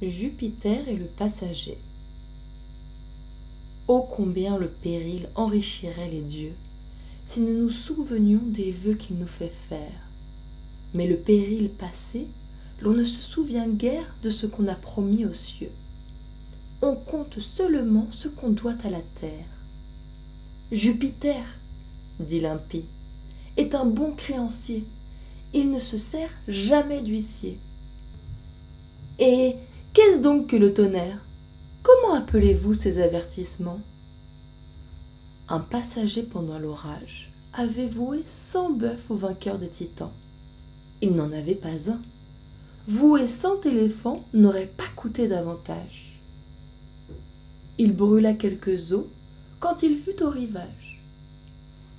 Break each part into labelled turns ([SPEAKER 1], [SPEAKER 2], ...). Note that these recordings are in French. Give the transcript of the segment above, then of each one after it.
[SPEAKER 1] Jupiter et le passager. Ô combien le péril enrichirait les dieux si nous nous souvenions des vœux qu'il nous fait faire. Mais le péril passé, l'on ne se souvient guère de ce qu'on a promis aux cieux. On compte seulement ce qu'on doit à la terre. Jupiter, dit l'impie, est un bon créancier. Il ne se sert jamais d'huissier. Et qu'est-ce donc que le tonnerre? Comment appelez-vous ces avertissements? Un passager pendant l'orage avait voué cent bœufs au vainqueur des titans. Il n'en avait pas un. Vouer cent éléphants n'aurait pas coûté davantage. Il brûla quelques os quand il fut au rivage.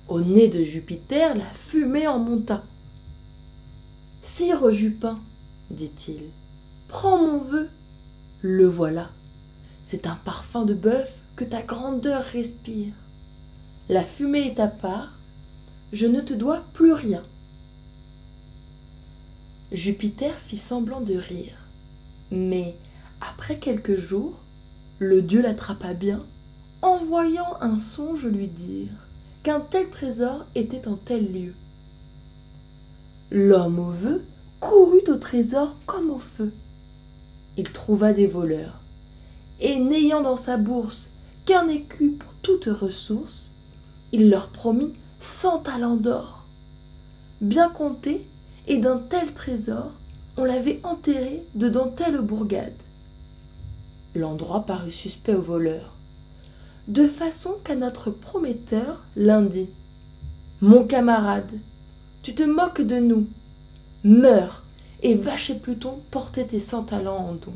[SPEAKER 1] Au nez de Jupiter, la fumée en monta. Sire Jupin, dit-il, prends mon vœu le voilà. C'est un parfum de bœuf que ta grandeur respire. La fumée est à part, je ne te dois plus rien. Jupiter fit semblant de rire, mais après quelques jours, le dieu l'attrapa bien, en voyant un songe lui dire qu'un tel trésor était en tel lieu. L'homme au vœu courut au trésor comme au feu il trouva des voleurs. Et n'ayant dans sa bourse qu'un écu pour toute ressource, il leur promit cent talents d'or. Bien compté, et d'un tel trésor, on l'avait enterré dedans telle bourgade. L'endroit parut suspect aux voleurs, de façon qu'à notre prometteur l'un dit Mon camarade, tu te moques de nous, meurs et va chez Pluton porter tes cent talents en don.